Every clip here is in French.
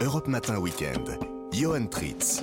Europe Matin Weekend. Johan Tritz.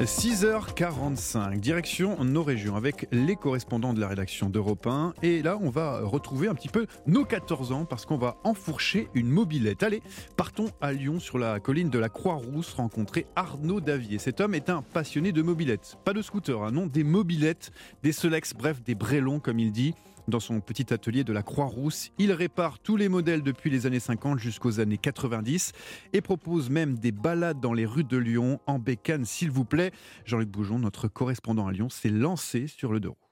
6h45, direction nos régions avec les correspondants de la rédaction d'Europe 1. Et là, on va retrouver un petit peu nos 14 ans parce qu'on va enfourcher une mobilette. Allez, partons à Lyon sur la colline de la Croix-Rousse rencontrer Arnaud Davier. Cet homme est un passionné de mobilettes. Pas de scooter, hein, non, des mobilettes, des Solex, bref, des brélons comme il dit. Dans son petit atelier de la Croix-Rousse, il répare tous les modèles depuis les années 50 jusqu'aux années 90 et propose même des balades dans les rues de Lyon en bécane, s'il vous plaît. Jean-Luc Boujon, notre correspondant à Lyon, s'est lancé sur le roues.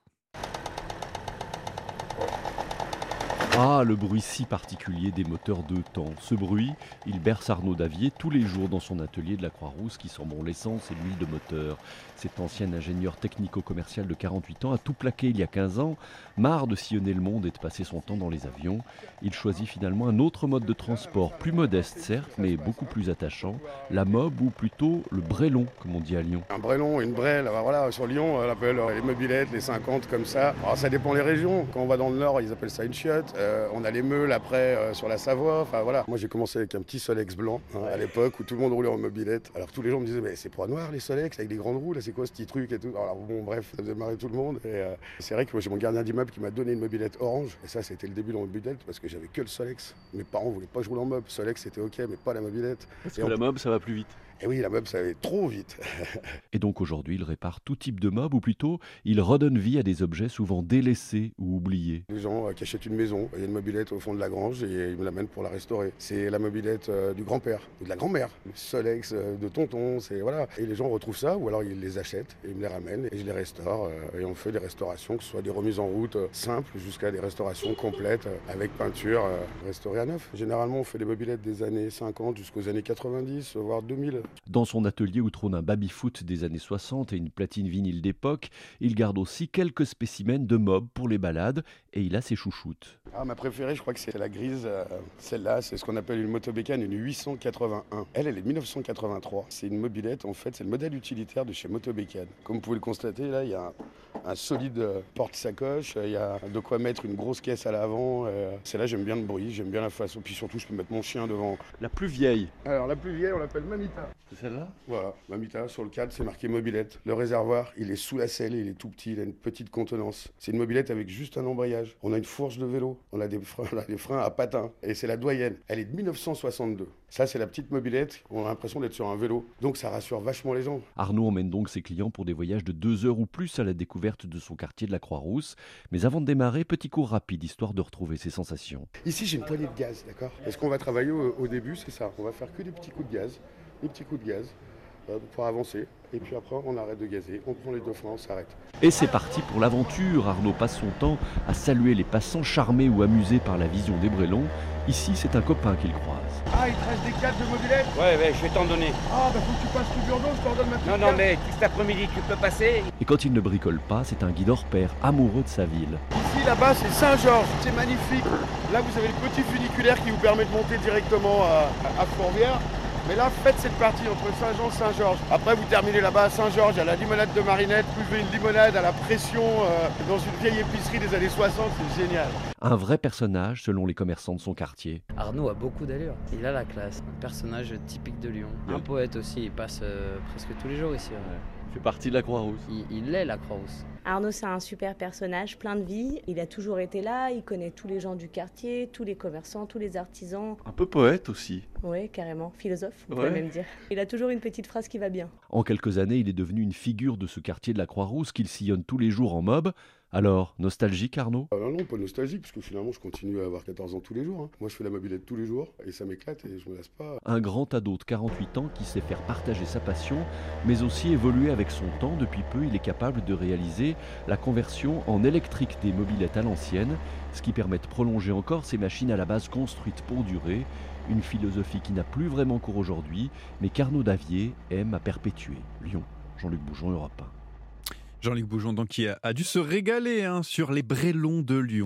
Ah, le bruit si particulier des moteurs de temps. Ce bruit, il berce Arnaud Davier tous les jours dans son atelier de la Croix-Rousse qui sent l'essence et l'huile de moteur. Cet ancien ingénieur technico-commercial de 48 ans a tout plaqué il y a 15 ans. Marre de sillonner le monde et de passer son temps dans les avions, il choisit finalement un autre mode de transport, plus modeste certes, mais beaucoup plus attachant, la mob ou plutôt le brélon, comme on dit à Lyon. Un brélon, une brêle, voilà, sur Lyon, on appelle les mobilettes, les 50 comme ça. Alors, ça dépend des régions. Quand on va dans le nord, ils appellent ça une chiotte. Euh, on a les meules après euh, sur la Savoie. Enfin voilà. Moi j'ai commencé avec un petit Solex blanc hein, à l'époque où tout le monde roulait en mobilette. Alors tous les gens me disaient mais c'est pour noir les Solex avec des grandes roues là c'est quoi ce petit truc et tout? Alors bon bref ça faisait marrer tout le monde. Et euh, c'est vrai que moi j'ai mon gardien d'immeuble qui m'a donné une mobilette orange et ça c'était le début de la mobilette parce que j'avais que le Solex. Mes parents voulaient pas que je roule en mob. Solex c'était ok mais pas la mobilette. Parce que la mob ça va plus vite. Et oui, la mob, ça allait trop vite. et donc aujourd'hui, il répare tout type de mob, ou plutôt, il redonne vie à des objets souvent délaissés ou oubliés. Les gens euh, qui achètent une maison, il y a une mobilette au fond de la grange et ils me l'amènent pour la restaurer. C'est la mobilette euh, du grand-père ou de la grand-mère, le Solex euh, de tonton, c'est voilà. Et les gens retrouvent ça, ou alors ils les achètent et ils me les ramènent et je les restaure. et on fait des restaurations, que ce soit des remises en route simples jusqu'à des restaurations complètes avec peinture restaurée à neuf. Généralement, on fait des mobilettes des années 50 jusqu'aux années 90, voire 2000. Dans son atelier où trône un baby-foot des années 60 et une platine vinyle d'époque, il garde aussi quelques spécimens de mob pour les balades et il a ses chouchoutes. Ah, ma préférée, je crois que c'est la grise. Euh, celle-là, c'est ce qu'on appelle une motobécane, une 881. Elle, elle est 1983. C'est une mobilette, en fait, c'est le modèle utilitaire de chez Motobécane. Comme vous pouvez le constater, là, il y a solide euh, porte-sacoche, il y a de quoi mettre une grosse caisse à l'avant. Euh, celle-là, j'aime bien le bruit, j'aime bien la façon. Puis surtout, je peux mettre mon chien devant. La plus vieille Alors, la plus vieille, on l'appelle Mamita. C'est celle-là? Voilà, Mamita, sur le cadre, c'est marqué mobilette. Le réservoir, il est sous la selle, il est tout petit, il a une petite contenance. C'est une mobilette avec juste un embrayage. On a une fourche de vélo, on a des freins, on a des freins à patins. Et c'est la doyenne. Elle est de 1962. Ça, c'est la petite mobilette. On a l'impression d'être sur un vélo. Donc, ça rassure vachement les gens. Arnaud emmène donc ses clients pour des voyages de deux heures ou plus à la découverte de son quartier de la Croix-Rousse. Mais avant de démarrer, petit cours rapide, histoire de retrouver ses sensations. Ici, j'ai une poignée de gaz, d'accord? Est ce qu'on va travailler au, au début, c'est ça. On va faire que des petits coups de gaz. Des petits coups de gaz pour avancer. Et puis après, on arrête de gazer, on prend les deux freins, on s'arrête. Et c'est parti pour l'aventure. Arnaud passe son temps à saluer les passants charmés ou amusés par la vision des Brélons. Ici, c'est un copain qu'il croise. Ah, il te reste des cadres de mobilette? Ouais, ouais, je vais t'en donner. Ah, bah faut que tu passes tout Burdeau, je t'en donne maintenant. Non, non, mais cet après-midi, tu peux passer. Et quand il ne bricole pas, c'est un guide hors pair, amoureux de sa ville. Ici, là-bas, c'est Saint-Georges, c'est magnifique. Là, vous avez le petit funiculaire qui vous permet de monter directement à, à Fourvière. Mais là, faites cette partie entre Saint-Jean et Saint-Georges. Après, vous terminez là-bas à Saint-Georges, à la limonade de Marinette. Vous buvez une limonade à la pression euh, dans une vieille épicerie des années 60, c'est génial. Un vrai personnage selon les commerçants de son quartier. Arnaud a beaucoup d'allure, il a la classe. Un personnage typique de Lyon. Un poète aussi, il passe euh, presque tous les jours ici. Il fait partie de la Croix-Rousse. Il, il est la Croix-Rousse. Arnaud, c'est un super personnage, plein de vie. Il a toujours été là, il connaît tous les gens du quartier, tous les commerçants, tous les artisans. Un peu poète aussi. Oui, carrément. Philosophe, on pourrait même dire. Il a toujours une petite phrase qui va bien. En quelques années, il est devenu une figure de ce quartier de la Croix-Rousse qu'il sillonne tous les jours en mob. Alors, nostalgique Arnaud? Ah Non, non, pas nostalgique, parce que finalement je continue à avoir 14 ans tous les jours. Hein. Moi je fais la mobilette tous les jours, et ça m'éclate, et je me lasse pas. Un grand ado de 48 ans qui sait faire partager sa passion, mais aussi évoluer avec son temps. Depuis peu, il est capable de réaliser la conversion en électrique des mobilettes à l'ancienne, ce qui permet de prolonger encore ces machines à la base construites pour durer. Une philosophie qui n'a plus vraiment cours aujourd'hui, mais qu'Arnaud Davier aime à perpétuer. Lyon, Jean-Luc Boujon, Europe 1. Jean-Luc Boujon, donc, qui a, dû se régaler hein, sur les brélons de Lyon.